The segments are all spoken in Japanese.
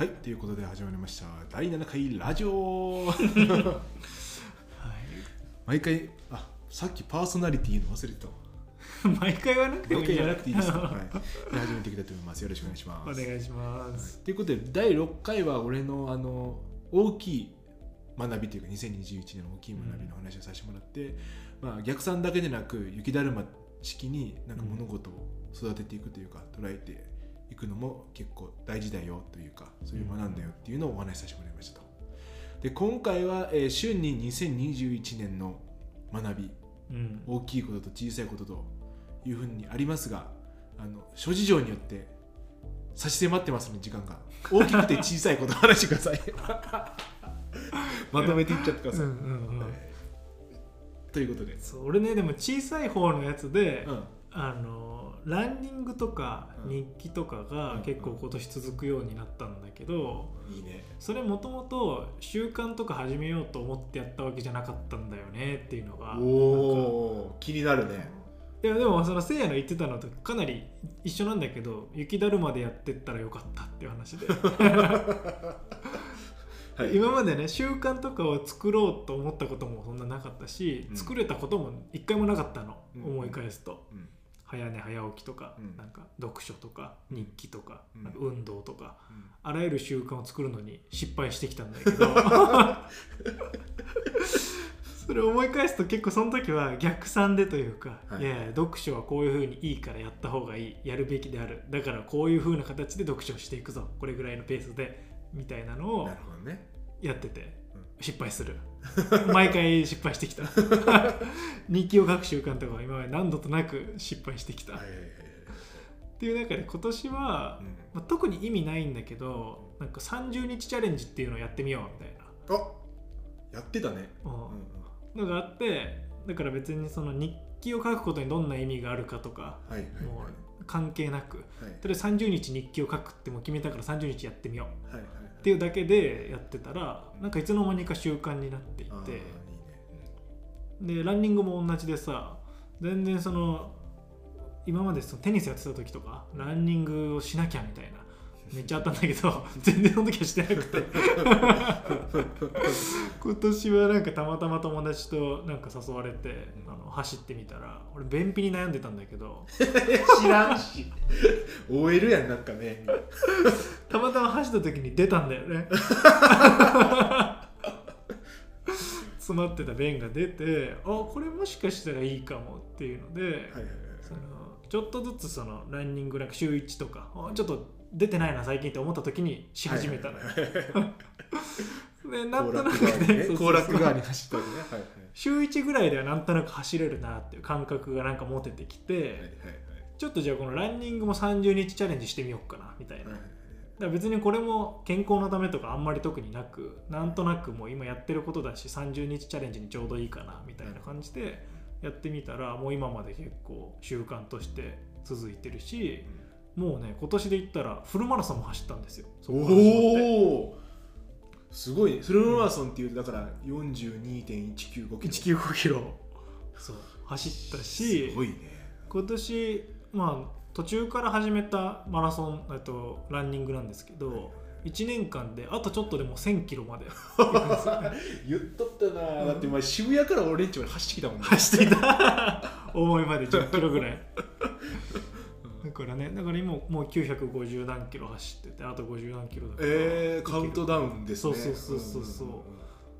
はいということで始まりました。第7回ラジオ。はい。毎回あさっきパーソナリティの忘れてたわ。毎回言わなくてもいいん。じゃならなくていいです。か、はい、で始めていきたいと思います。よろしくお願いしまおす願いします、ということで第6回は俺のあの大きい学びというか2021年の大きい学びの話をさせてもらって、まあ、逆算だけでなく雪だるま式になんか物事を育てていくというか、捉えていくのも結構大事だよというかそういう学んだよっていうのをお話しさせてもらいましたと。で今回は、えー週に2021年の学びうん。大きいことと小さいことというふうにありますがあの諸事情によって差し迫ってますね時間が。大きくて小さいことを話してください。まとめていっちゃってください、うんうんうんはいということで、そう俺ねでも小さい方のやつで、うん。あのランニングとかうん。日記とかうん。が結構今年続くようになったんだけど、いいね。それもともと習慣とか始めようと思ってやったわけじゃなかったんだよねっていうのが。おお気になるね。いやでもそのせいやの言ってたのとかなり一緒なんだけど雪だるまでやってったらよかったっていう話で。はい。今までね習慣とかを作ろうと思ったこともそんななかったし、うん。作れたことも一回もなかったの、うん。思い返すと。うん早寝早起きとか、うん。なんか読書とか日記とか,、うん。なんか運動とかうん。あらゆる習慣を作るのに失敗してきたんだけど。それを思い返すと結構その時は逆算でというか、はい。い、やいや読書はこういう風にいいからやった方がいいやるべきである。だからこういう風な形で読書をしていくぞ。これぐらいのペースで。みたいなのをやっててうん。失敗する 毎回失敗してきた。日記を書く習慣とかは今まで何度となく失敗してきた。いはいはいはい。ていう中で今年は、うん。まあ、特に意味ないんだけどなんか30日チャレンジっていうのをやってみようみたいな。あやってたね。うん。のがあってだから別にその日記を書くことにどんな意味があるかとかはいはいもはい。う関係なく。はい。とりあえず30日日記を書くってもう決めたから30日やってみよう。はいはいっていうだけでやってたらなんかいつの間にか習慣になっていて。ね。でランニングも同じでさ全然その今までそのテニスやってた時とかランニングをしなきゃみたいなめっちゃあったんだけど 全然その時はしてなくて。今年はなんかたまたま友達となんか誘われてあの走ってみたら俺便秘に悩んでたんだけど 知らんし。OL やんなんかね。たまたま走った時に出たんだよね。詰まってた便が出てあこれもしかしたらいいかもっていうので、はいはいはいそのちょっとずつそのランニングなんか週1とかあちょっと出てないな最近って思った時にし始めたのよ。でなんとなくね行楽側に走ったわけねはい週1ぐらいではなんとなく走れるなっていう感覚がなんか持ててきて、はいはいはい。ちょっとじゃあこのランニングも30日チャレンジしてみようかなみたいな。はいはいだから別にこれも健康のためとかあんまり特になくなんとなくもう今やってることだし30日チャレンジにちょうどいいかなみたいな感じでやってみたらもう今まで結構習慣として続いてるしもうね今年で言ったらフルマラソンも走ったんですよ。おおすごい。ねフルマラソンっていうとだから42.195キロ。195キロ。そう。走ったしすごいね。今年まあ途中から始めたマラソンえっとランニングなんですけど1年間であとちょっとでも1000キロまで。言っとったな、だってお前渋谷から俺んちまで走ってきたもんね。走っていた。重いまで10キロぐらい。だからね。だから今もう950何キロ走っててあと50何キロだから。えー、カウントダウンですね。そうそうそうそうそう。ん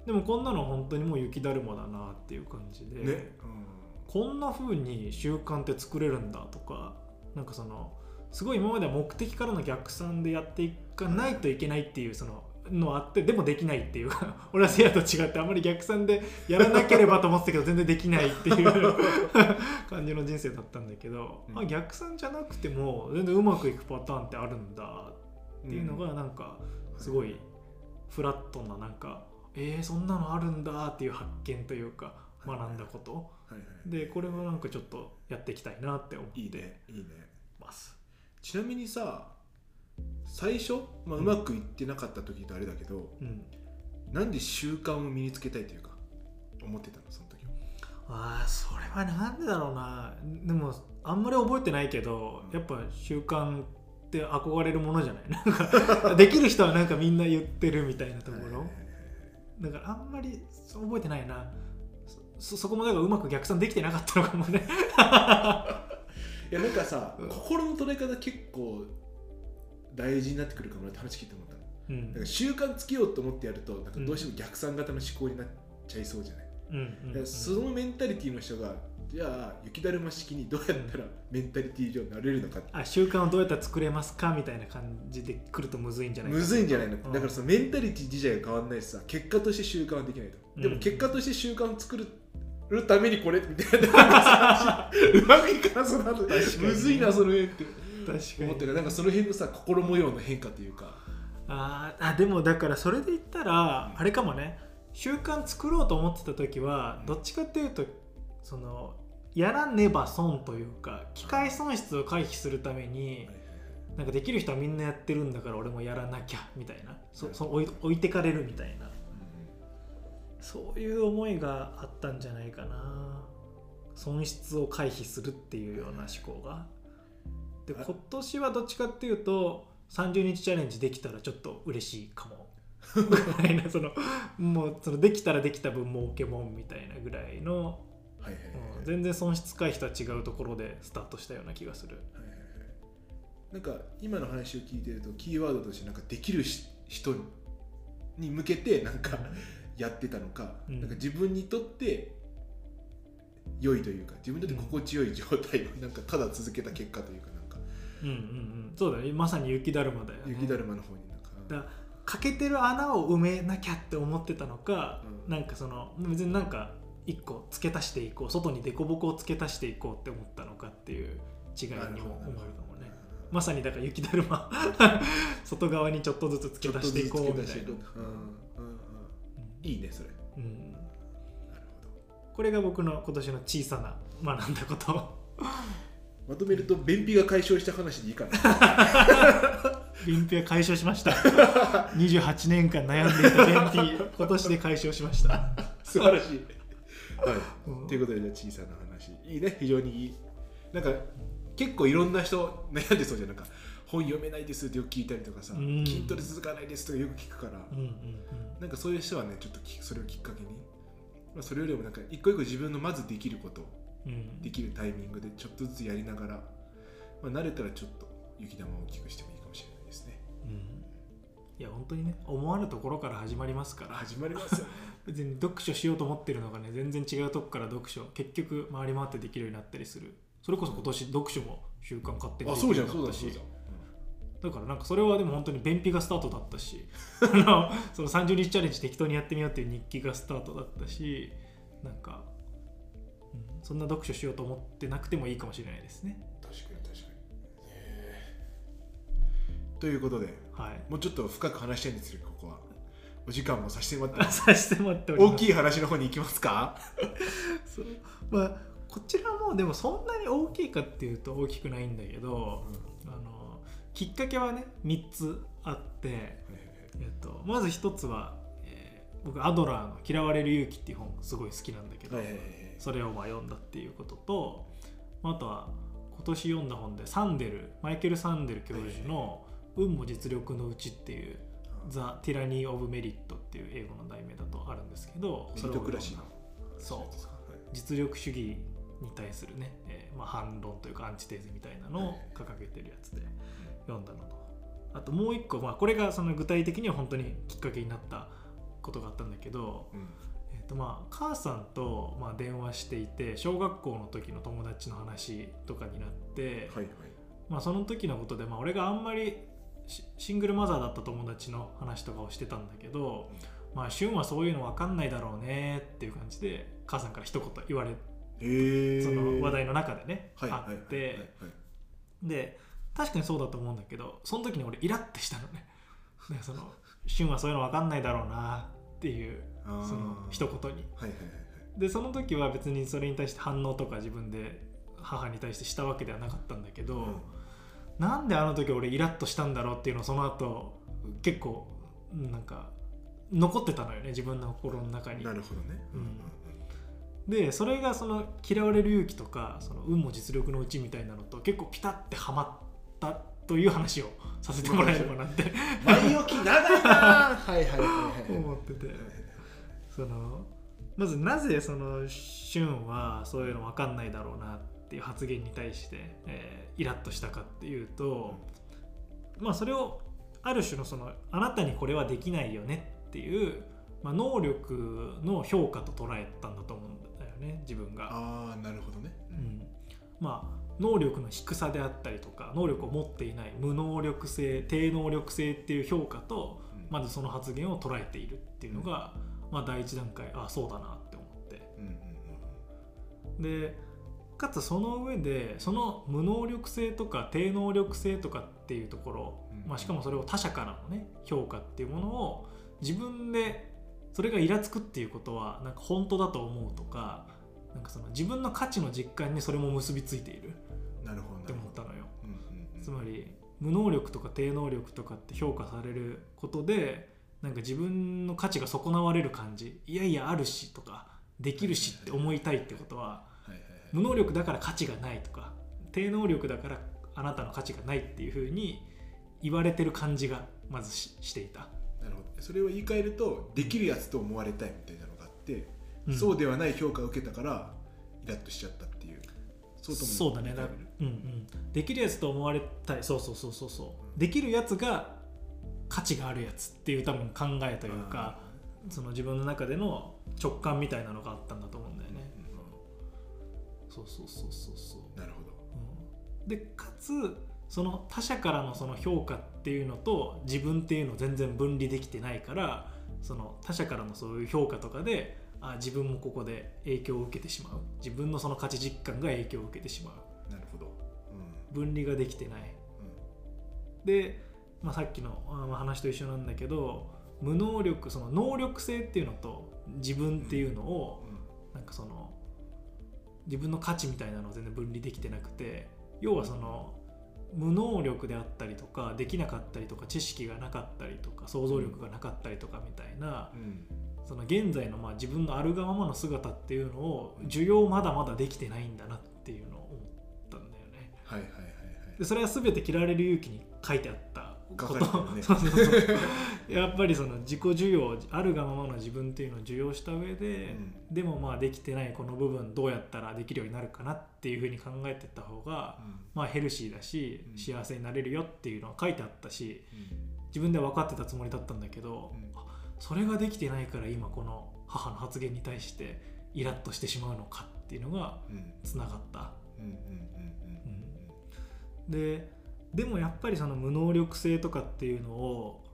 でもこんなの本当にもう雪だるまだなっていう感じで、ね、こんな風に習慣って作れるんだとかなんかそのすごい今までは目的からの逆算でやっていかないといけないっていうそののあってでもできないっていう 俺はせやと違ってあんまり逆算でやらなければと思ってたけど全然できないっていう 感じの人生だったんだけど、うん。あ逆算じゃなくても全然うまくいくパターンってあるんだうんっていうのがなんかすごいフラットななんかえー、そんなのあるんだっていう発見というか学んだこと。はいはい。でこれはなんかちょっとやっていきたいなって思っていいねいいね。ます。ちなみにさ最初、まあ、うまくいってなかった時とあれだけど、うん、なんで習慣を身につけたいというか思ってたのその時は。ああそれはなんでだろうな。でもあんまり覚えてないけどやっぱ習慣って憧れるものじゃない？なんかできる人はなんかみんな言ってるみたいなところ？だからあんまりそう覚えてないな。そそこもだからうまく逆算できてなかったのかもね。いやなんかさ、うん。心の捉え方結構大事になってくるかもなって話聞いて思ったの。うん。なんか習慣つけようと思ってやるとなんかどうしても逆算型の思考になっちゃいそうじゃない、うんうんそのメンタリティの人がじゃあ雪だるま式にどうやったらメンタリティ上なれるのか。あ習慣をどうやったら作れますかみたいな感じで来るとむずいんじゃないか。むずいんじゃないの、うん。だからそのメンタリティ自体が変わんないしさ結果として習慣はできないと、うん。でも結果として習慣を作るためにこれみたいなさ うまくいかなそうなの。むずいなその辺って思ってる。なんかその辺のさ心模様の変化というか。あーあでもだからそれで言ったらあれかもね。習慣作ろうと思ってた時はどっちかっていうとそのやらねば損というか機械損失を回避するためになんかできる人はみんなやってるんだから俺もやらなきゃみたいな。そそ置い置いてかれるみたいな。そういう思いがあったんじゃないかな。損失を回避するっていうような思考がであ今年はどっちかっていうと30日チャレンジできたらちょっと嬉しいかも。ぐらいなそのもうそのできたらできた分儲けもんみたいなぐらいの、はいはいはいはい。うん全然損失回避とは違うところでスタートしたような気がする。はいはいはい。なんか今の話を聞いてるとキーワードとしてなんかできるし人に向けてなんかやってたのか,、うん。なんか自分にとって良いというか自分にとって心地よい状態をなんかただ続けた結果というかなうんうんうん。そうだね。まさに雪だるまだよね。雪だるまの方になんか。だから欠けてる穴を埋めなきゃって思ってたのか、うん。なんかその別になんか一個付け足していこう外に凸凹を付け足していこうって思ったのかっていう違いにも思えるかもね。まさにだから雪だるま外側にちょっとずつ付け足していこうみたいな。いこう。う。んうんうんいいねそれう。ん。うん。なるこれが僕の今年の小さな学んだこと。ほどまとめると便秘が解消した話でいいかな。便秘は解消しました。28年間悩んでいた便秘今年で解消しました、素晴らしい。はい。うん。ということでじゃあ小さな話。いいね。非常にいい。なんか結構いろんな人悩んでそうじゃん。なんか本読めないですってよく聞いたりとかさ、うん。筋トレ続かないですとかよく聞くから、うんうんなんかそういう人はねちょっときそれをきっかけに、まあ、それよりもなんか一個一個自分のまずできること。うんうんできるタイミングでちょっとずつやりながら、まあ、慣れたらちょっと雪玉を大きくしてもいいかもしれないですね。うん。いや本当にね思わぬところから始まりますから。始まりますよね。別に読書しようと思ってるのがね全然違うとこから読書結局回り回ってできるようになったりする。それこそ今年読書も習慣勝手にあできそうじゃんそうるようになったしだからなんかそれはでも本当に便秘がスタートだったし。あのその30日チャレンジ適当にやってみようっていう日記がスタートだったし。なんか、うん、そんな読書しようと思ってなくてもいいかもしれないですね。確かに確かに。へー。ということではい。もうちょっと深く話したいんですよここは。お時間もさせてもらってさせてもらって大きい話の方に行きますか？そう。まあこちらもでもそんなに大きいかっていうと大きくないんだけど、あのきっかけはね3つあって、えっと、まず1つは、えー僕アドラーの「嫌われる勇気」っていう本すごい好きなんだけど、はいはいはいはいそれをまあ読んだっていうこととあとは今年読んだ本でサンデルマイケル・サンデル教授の「運も実力のうち」っていう「ザ・ティラニー・オブ・メリット」っていう英語の題名だとあるんですけどメリトクラシーの。そう。実力主義に対するね、えーまあ、反論というかアンチテーゼみたいなのを掲げてるやつで読んだのと。あともう一個、まあ、これがその具体的には本当にきっかけになったことがあったんだけど、うん。えーとまあ、母さんとまあ電話していて小学校の時の友達の話とかになって、はいはい。まあ、その時のことで、まあ、俺があんまりシシングルマザーだった友達の話とかをしてたんだけど、まあ、旬はそういうの分かんないだろうねっていう感じで母さんから一言言われへえ。その話題の中でね、はいはいあって、で確かにそうだと思うんだけどその時に俺イラッてしたのね。でその旬はそういうの分かんないだろうなっていうその一言に。はいはいはいはい。でその時は別にそれに対して反応とか自分で母に対してしたわけではなかったんだけど、なんであの時俺イラッとしたんだろうっていうのをその後結構なんか残ってたのよね自分の心の中に。なるほどね。うん。でそれがその嫌われる勇気とかその運も実力のうちみたいなのと結構ピタッてはまったっという話をさせてもらえればなって。前置き長いなはいはいはいはい。思っててそのまずなぜその俊はそういうの分かんないだろうなっていう発言に対して、えーイラッとしたかっていうと、まあそれをある種のそのあなたにこれはできないよねっていう、まあ、能力の評価と捉えたんだと思うんだよね自分が。ああなるほどね。うん。まあ能力の低さであったりとか能力を持っていない無能力性低能力性っていう評価とうん。まずその発言を捉えているっていうのが、まあ、第一段階あそうだなって思って。でかつその上でその無能力性とか低能力性とかっていうところ、うんまあ、しかもそれを他者からのね評価っていうものを自分でそれがイラつくっていうことはなんか本当だと思うとかなんかその自分の価値の実感にそれも結びついている。うんなるほど。って思ったのよ。つまり無能力とか低能力とかって評価されることでなんか自分の価値が損なわれる感じいやいやあるしとかできるしって思いたいってことは無能力だから価値がないとか低能力だからあなたの価値がないっていうふうに言われてる感じがまずししていた、なるほど。それを言い換えるとできるやつと思われたいみたいなのがあって、うん。そうではない評価を受けたからイラッとしちゃったっていう。そうそうだねだうんうん、できるやつと思われたいそうそうそうそうそうできるやつが価値があるやつっていう多分考えというかその自分の中での直感みたいなのがあったんだと思うんだよね、うん。そうそうそうそうそう。なるほど。うん。でかつその他者からのその評価っていうのと自分っていうのを全然分離できてないからその他者からのそういう評価とかであ自分もここで影響を受けてしまう。自分のその価値実感が影響を受けてしまう。なるほど。うん。分離ができてない。で、まあ、さっきの話と一緒なんだけど無能力その能力性っていうのと自分っていうのをうなんかその自分の価値みたいなのを全然分離できてなくて要はその無能力であったりとかできなかったりとか知識がなかったりとか想像力がなかったりとかみたいなうん。その現在のまあ自分のあるがままの姿っていうのを受容まだまだできてないんだなっていうのを思ったんだよね。はいはいはいはい。でそれは全て嫌われる勇気に書いてあったこと、ねそうそうそう。やっぱりその自己需要あるがままの自分っていうのを受容した上で、うん。でもまあできてないこの部分どうやったらできるようになるかなっていうふうに考えてた方が、まあヘルシーだしうん。幸せになれるよっていうのは書いてあったしうん。自分では分かってたつもりだったんだけど、それができてないから今この母の発言に対してイラッとしてしまうのかっていうのがうん。つながった。うんうんうん。うん。ででもやっぱりその無能力性とかっていうのを、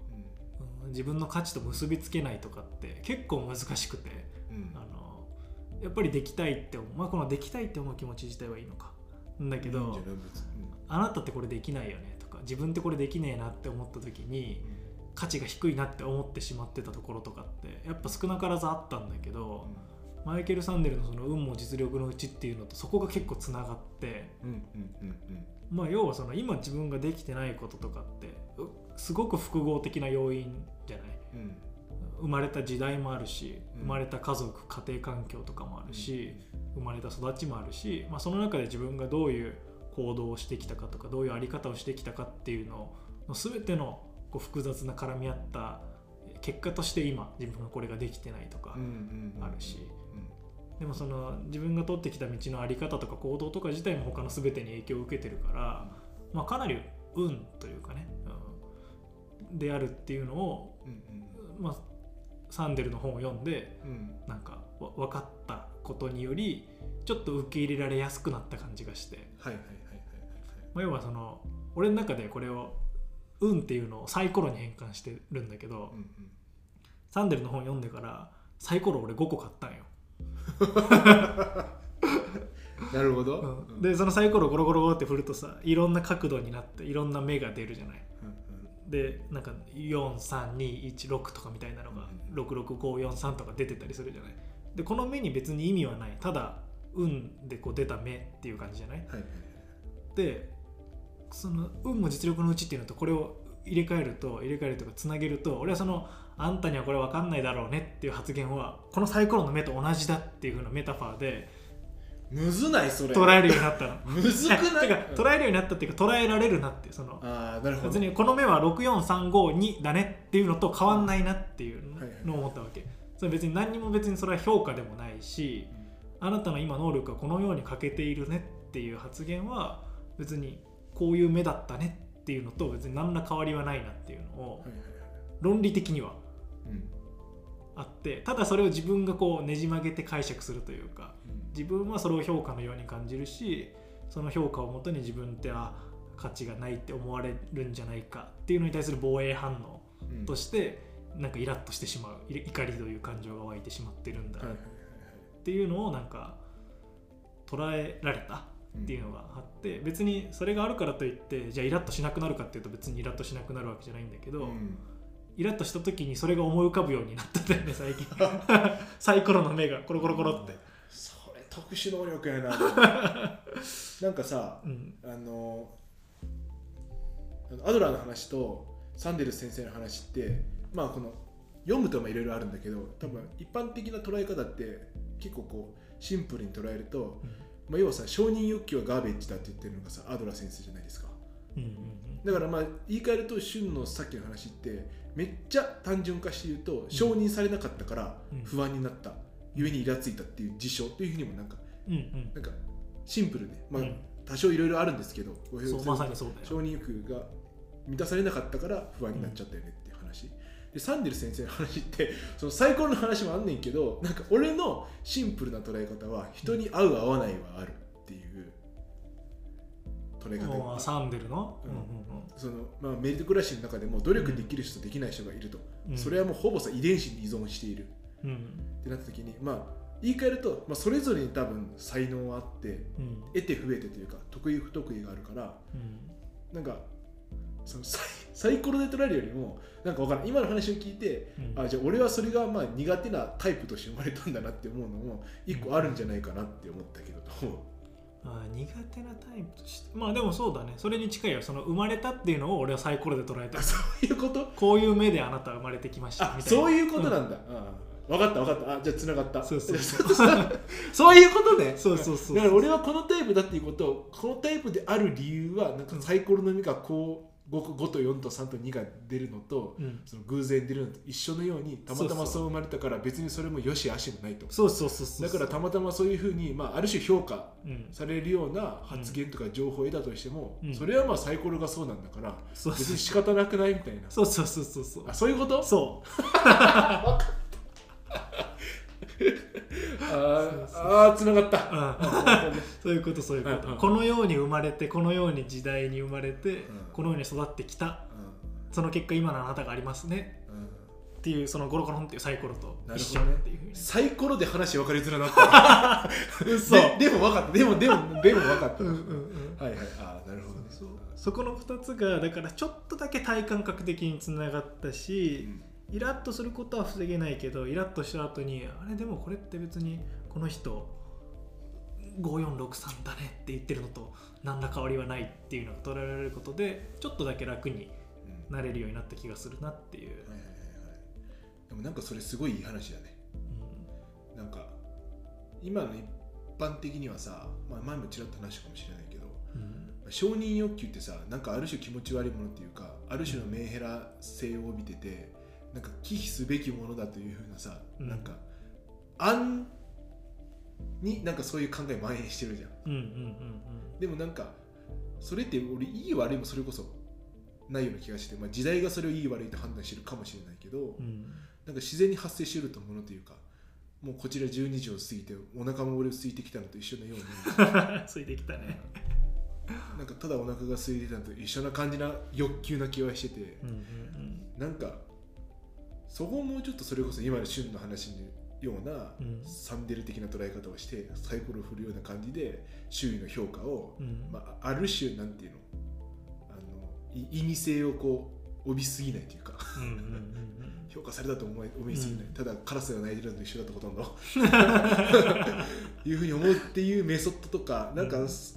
うん。自分の価値と結びつけないとかって結構難しくてうん。うんあのやっぱりできたいって思う、まあ、このできたいって思う気持ち自体はいいのか。んだけど、あなたってこれできないよねとか自分ってこれできねえなって思った時に価値が低いなって思ってしまってたところとかってやっぱ少なからずあったんだけど、マイケル・サンデルのその運も実力のうちっていうのとそこが結構つながってうんうんうんうんまあ要はその今自分ができてないこととかってうすごく複合的な要因じゃない？うん。生まれた時代もあるしうん。生まれた家族家庭環境とかもあるし、生まれた育ちもあるし、まあ、その中で自分がどういう行動をしてきたかとかどういう在り方をしてきたかっていうのの全てのこう複雑な絡み合った結果として今自分がこれができてないとかうんうんうんあるし、うんでもその自分が取ってきた道の在り方とか行動とか自体も他の全てに影響を受けてるから、まあ、かなり運というかね、うんであるっていうのを、うんまあ、サンデルの本を読んでうん。うんなんかわ分かったことによりちょっと受け入れられやすくなった感じがして、要はその俺の中でこれを運っていうのをサイコロに変換してるんだけど、はいうん。サンデルの本読んでからサイコロ俺5個買ったんよ。う んなるほど。うん。でそのサイコロゴロゴロゴロって振るとさいろんな角度になっていろんな目が出るじゃない。うんうん。でなんか43216とかみたいなのがうん66543とか出てたりするじゃない。でこの目に別に意味はない。ただ運でこう出た目っていう感じじゃない。はいでその運も実力のうちっていうのとこれを入れ替えると入れ替えるとかつなげると俺はそのあんたにはこれ分かんないだろうねっていう発言はこのサイコロの目と同じだっていう風なメタファーでむずないそれ。捉えるようになったの。むずくない？てか捉えるようになったっていうか捉えられるなってそのああなるほど。別にこの目は64352だねっていうのと変わんないなっていうはいはいのを思ったわけ。それ別に何にも別にそれは評価でもないしあなたの今能力はこのように欠けているねっていう発言は別にこういう目だったねっていうのと別に何ら変わりはないなっていうのを論理的にはうん。あってただそれを自分がこうねじ曲げて解釈するというかうん。自分はそれを評価のように感じるしその評価をもとに自分ってあ価値がないって思われるんじゃないかっていうのに対する防衛反応うん。としてなんかイラッとしてしまうい怒りという感情が湧いてしまってるんだ。っていうのをなんか捉えられたっていうのがあって別にそれがあるからといってじゃあイラッとしなくなるかっていうと別にイラッとしなくなるわけじゃないんだけど、はいうん。イラッとした時にそれが思い浮かぶようになったんだよね 最近。サイコロの目がコロコロコロって、それ特殊能力やな。なんかさうん。あのアドラーの話とサンデルス先生の話ってまあこの読むといろいろあるんだけど多分一般的な捉え方って結構こうシンプルに捉えると、まあ、要はさ承認欲求はガーベッジだって言ってるのがさアドラー先生じゃないですか。うんうんだからまあ言い換えると旬のさっきの話ってめっちゃ単純化して言うと承認されなかったからうん。不安になった、故にイラついたっていう事象というふうにもなんかうんうん。なんかシンプルで、まあうん。多少いろいろあるんですけどうんそうまさにそうだよ。承認欲求が満たされなかったから不安になっちゃったよねっていう話、でサンデル先生の話って そのサイコロの話もあんねんけどなんか俺のシンプルな捉え方は人に合う合わないはあるっていう捉え方サンデルの、うん。うんその、まあ、メリット暮らしの中でも努力できる人、できない人がいると、うん。それはもうほぼさ遺伝子に依存している。うん。ってなった時にまあ言い換えると、まあ、それぞれに多分才能はあってうん。得て増えてというか得意不得意があるからうん。なんかそのサイ サイコロで捉えるよりもなんかわからん。今の話を聞いてうん。あじゃあ俺はそれがまあ苦手なタイプとして生まれたんだなって思うのも一個あるんじゃないかなって思ったけど、あー苦手なタイプとしてまあでもそうだね。それに近いよ。その生まれたっていうのを俺はサイコロで捉えてるあそういうこと？こういう目であなたは生まれてきましたあみたいな。そういうことなんだ、あ分かった分かった。あじゃあつながった。そうそうそう。いうことね。そうそうそう。だから俺はこのタイプだっていうことをこのタイプである理由はなんかサイコロの目がこう 5, 5と4と3と2が出るのと、うん。その偶然出るのと一緒のようにたまたまそう生まれたから別にそれもよし悪しもないと。そうそうそうそうだからたまたまそういうふうに、まあ、ある種評価うん。されるような発言とか情報を得たとしても、うん。それはまあサイコロがそうなんだからそう別に仕方なくないみたいな。そうそうそうそう。そうあそういうこと？そう。あそうそあーつながった。うん そういうことそういうこと、うんうん。このように生まれてこのように時代に生まれて、ん。このように育ってきた。うその結果今のあなたがありますね。んうん。っていうそのゴロゴロンっていうサイコロと一緒っていうふうに。サイコロで話分かりづらなった。嘘。ででも分かった。でもでもでも分かった、うんうんうん。はいはい。あーなるほどね。そこの2つがだからちょっとだけ体感覚的につながったし、イラッとすることは防げないけどイラッとした後にあれでもこれって別にこの人5463だねって言ってるのと何ら変わりはないっていうのが捉えられることでちょっとだけ楽にうん。なれるようになった気がするなっていう、はいはいはいはい。でもなんかそれすごいいい話だね。なんか今の一般的にはさ、まあ、前もちらっと話したかもしれないけどうんうん。承認欲求ってさなんかある種気持ち悪いものっていうかある種のメンヘラ性を帯びててなんか忌避すべきものだというふうなさ、うん。なんか案になんかそういう考え蔓延してるじゃん。うんうんうんでもなんかそれって俺いい悪いもそれこそないような気がして、まあ、時代がそれをいい悪いと判断してるかもしれないけど、うん。うんなんか自然に発生してると思うのというかもうこちら12時を過ぎてお腹も俺空いてきたのと一緒のように。ついてきたね。なんかただお腹が空いてたのと一緒な感じな欲求な気はしててうんうん。なんかそこをもうちょっとそれこそ今の旬の話のようなうん。サンデル的な捉え方をしてサイコロを振るような感じで周囲の評価を、うん。まあ、ある種なんていうの？あのい意味性をこう帯びすぎないというか評価されたと思い思いすぎない、うん。ただカラスが鳴いてるのと一緒だとほとんど。いうふうに思うっていうメソッドとかなんか、うん。そ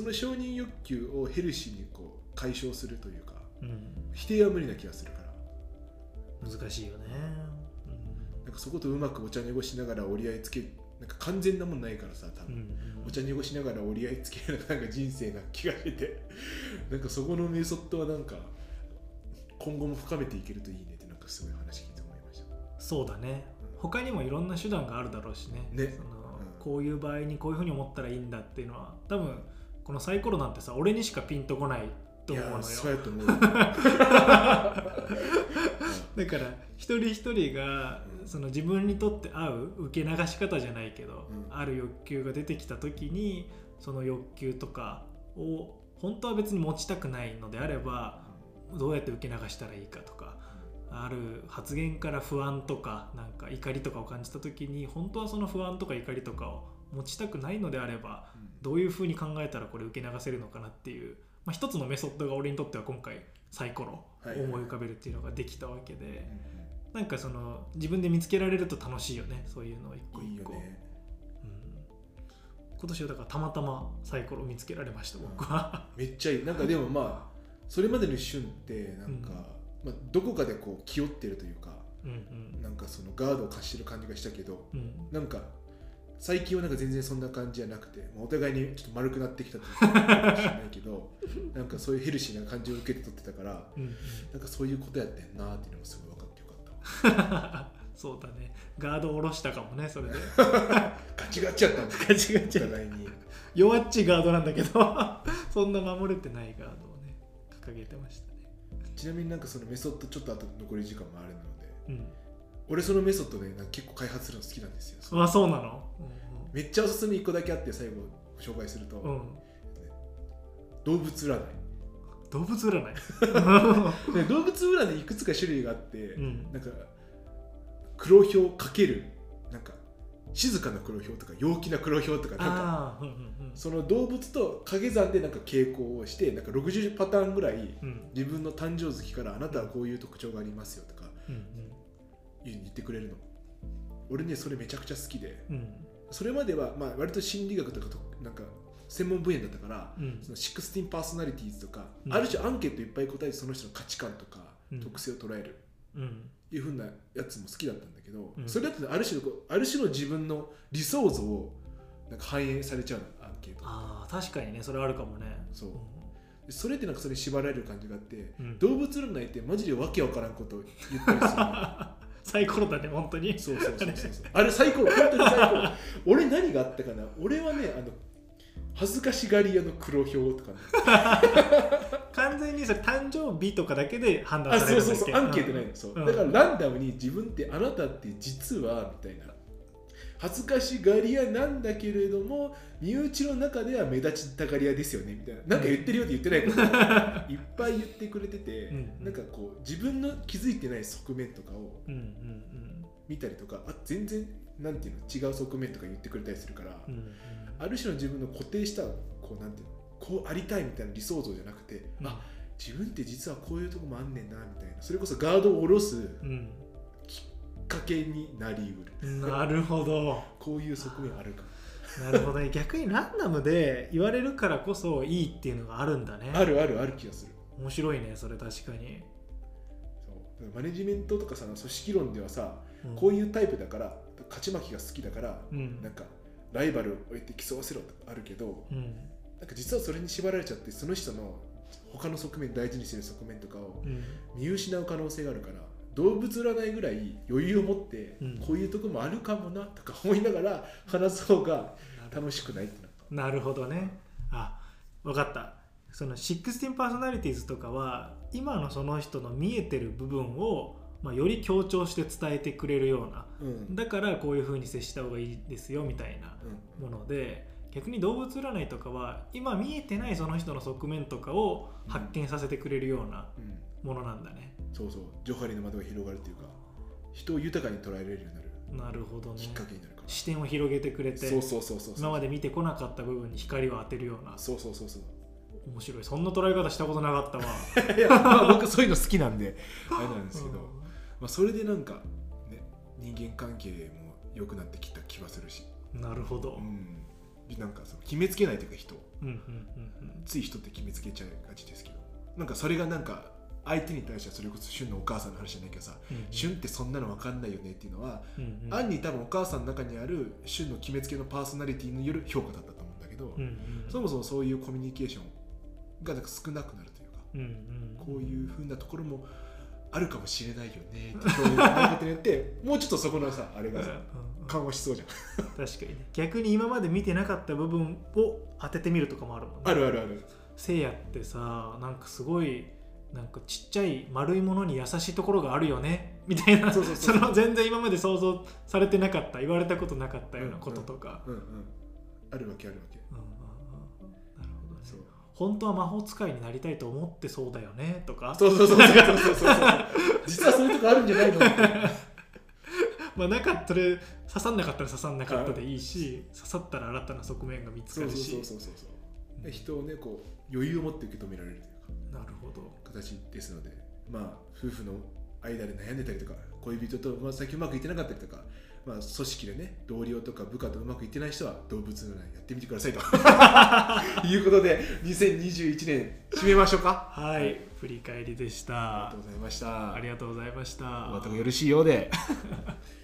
の承認欲求をヘルシーにこう解消するというか否定は無理な気がするから難しいよね、なんかそことうまくお茶濁しながら折り合いつけなんか完全なもんないからさ多分、うんうんお茶濁しながら折り合いつけるなんか人生な気がしてて。なんかそこのメソッドはなんか今後も深めていけるといいねってなんかすごい話聞いて思いました。そうだね。他にもいろんな手段があるだろうしね。ね。そのうん。こういう場合にこういうふうに思ったらいいんだっていうのは多分このサイコロなんてさ俺にしかピンとこないと思うのよそうやと思うだから一人一人がうん。その自分にとって合う受け流し方じゃないけど、うん。ある欲求が出てきた時にその欲求とかを本当は別に持ちたくないのであればどうやって受け流したらいいかとかある発言から不安とかなんか怒りとかを感じた時に本当はその不安とか怒りとかを持ちたくないのであればうん。どういうふうに考えたらこれ受け流せるのかなっていう、まあ、一つのメソッドが俺にとっては今回サイコロ思い浮かべるっていうのができたわけでうなんかその自分で見つけられると楽しいよねそういうのを一個んいい一個、よね。うん、今年はだからたまたまサイコロを見つけられました僕は、めっちゃいい。なんかでもまあそれまでの旬ってなんか、まあ、どこかでこう気負ってるというかうんうん。なんかそのガードを貸してる感じがしたけどうん。なんか最近はなんか全然そんな感じじゃなくて、まあお互いにちょっと丸くなってきたっていうか もしれないけどなんかそういうヘルシーな感じを受けて取ってたからうんうん。なんかそういうことやってんなっていうのがすごい分かってよかった。わ そうだね。ガードを下ろしたかもねそれで。ガチガチやったん。だガチガチ。お互いに。弱っちいガードなんだけどそんな守れてないガードをね掲げてましたね。ちなみになんかそのメソッドちょっとあと残り時間もあるのでうん俺そのメソッドでなんか結構開発するの好きなんですよ。あそうなの？めっちゃおすすめ1個だけあって最後紹介すると、うん、うん、動物占い。動物占い？で動物占いいくつか種類があって、うん。なんか黒ひょうかけるなんか静かな黒ひょうとか陽気な黒ひょうとかなんかうんうんその動物と掛け算でなんか傾向をしてなんか60パターンぐらいうん。自分の誕生月からあなたはこういう特徴がありますよとかうん言ってくれるの。俺ねそれめちゃくちゃ好きで。うん。それまではまあ割と心理学とかとなんか専門分野だったからうん。その16パーソナリティーズとか、うん。ある種アンケートいっぱい答えてその人の価値観とかうん。特性を捉える、うん。いうふうなやつも好きだったんだけど、うん。それだとある種のある種の自分の理想像をなんか反映されちゃうのアンケート。ああ確かにねそれあるかもね。そう。でそれってなんかそれに縛られる感じがあって、うん。動物占いってマジでわけわからんことを言ったりするの サイコロだね本当に。そうそうそうそうそう。あれサイコロ本当にサイコロ俺何があったかな？俺はねあの恥ずかしがり屋の黒ひょうとかね。完全にそれ誕生日とかだけで判断あされるんだっけ？そうそうそうアンケートないのそう、うん。だからランダムに自分ってあなたって実はみたいな恥ずかしがり屋なんだけれども身内の中では目立ちたがり屋ですよねみたいな。なんか言ってるよって言ってないことをいっぱい言ってくれてて、うんなんかこう自分の気づいてない側面とかを見たりとかあ全然なんていうの違う側面とか言ってくれたりするから、うんうん。ある種の自分の固定したこうなんていうのこうありたいみたいな理想像じゃなくて、うん。あ自分って実はこういうとこもあんねんなみたいな。それこそガードを下ろすかけになりうる。うんなるほど。こういう側面あるかも。なるほどね。逆にランダムで言われるからこそいいっていうのがあるんだね。あるあるある気がする。面白いねそれ確かに、そう。マネジメントとかさ組織論ではさうん。こういうタイプだから勝ち負けが好きだからうん。なんかライバルを置いて競わせろとかあるけどうん。なんか実はそれに縛られちゃってその人の他の側面大事にしてる側面とかをうん。見失う可能性があるから動物占いぐらい余裕を持ってうん。こういうとこもあるかもなとか思いながら話す方が楽しくないってなった。なるほどね。あ分かった。その16パーソナリティーズとかは今のその人の見えてる部分を、まあ、より強調して伝えてくれるような。うん。だからこういう風に接した方がいいですよみたいなうん。もので逆に動物占いとかは今見えてないその人の側面とかを発見させてくれるようなうん。ものなんだね、そうそうジョハリの窓が広がるっていうか人を豊かに捉えられるようになるなるほどね。きっかけになるから、視点を広げてくれてそうそうそうそう今まで見てこなかった部分に光を当てるような。そうそうそうそう。面白い。そんな捉え方したことなかったわ。いや、まあ、僕そういうの好きなんで あれなんですけど、まあ、それでなんか、ね、人間関係も良くなってきた気がするし、うんなるほど、うん、なんかその決めつけないというか人うんうんうん。つい人って決めつけちゃいがちですけど。なんかそれがなんか相手に対してはそれこそ旬のお母さんの話じゃないけどさ、うん旬ってそんなの分かんないよねっていうのは、うんうん。暗に多分お母さんの中にある旬の決めつけのパーソナリティによる評価だったと思うんだけど、うんうんそもそもそういうコミュニケーションがなんか少なくなるというか、うんうん。こういうふうなところもあるかもしれないよねって表現がないことによって もうちょっとそこのさあれがさうんうん。緩和しそうじゃん。確かにね。逆に今まで見てなかった部分を当ててみるとかもあるもんね。あるあるある。せいやってさなんかすごいなんかちっちゃい丸いものに優しいところがあるよね。みたいな。そうそうそう。の全然今まで想像されてなかった言われたことなかったようなこととか、うんうん。あるわけあるわけ。うんうんうん。うんなるほどね。そう。本当は魔法使いになりたいと思ってそうだよね。とか。そうそうそうそうそうそう。そ う実はそういうとこあるんじゃないの？まあなかったら刺さんなかったら刺さんなかったでいいし刺さったら新たな側面が見つそうそうかるしそうそうそう。そう人をねこう余裕を持って受け止められる。というかなるほど。形ですのでまあ夫婦の間で悩んでたりとか恋人と、まあ、最近うまくいってなかったりとか、まあ、組織でね同僚とか部下とうまくいってない人は動物の欄やってみてくださいと。いうことで2021年締めましょうか。はい振り返りでした。ありがとうございました。ありがとうございました。お後がよろしいようで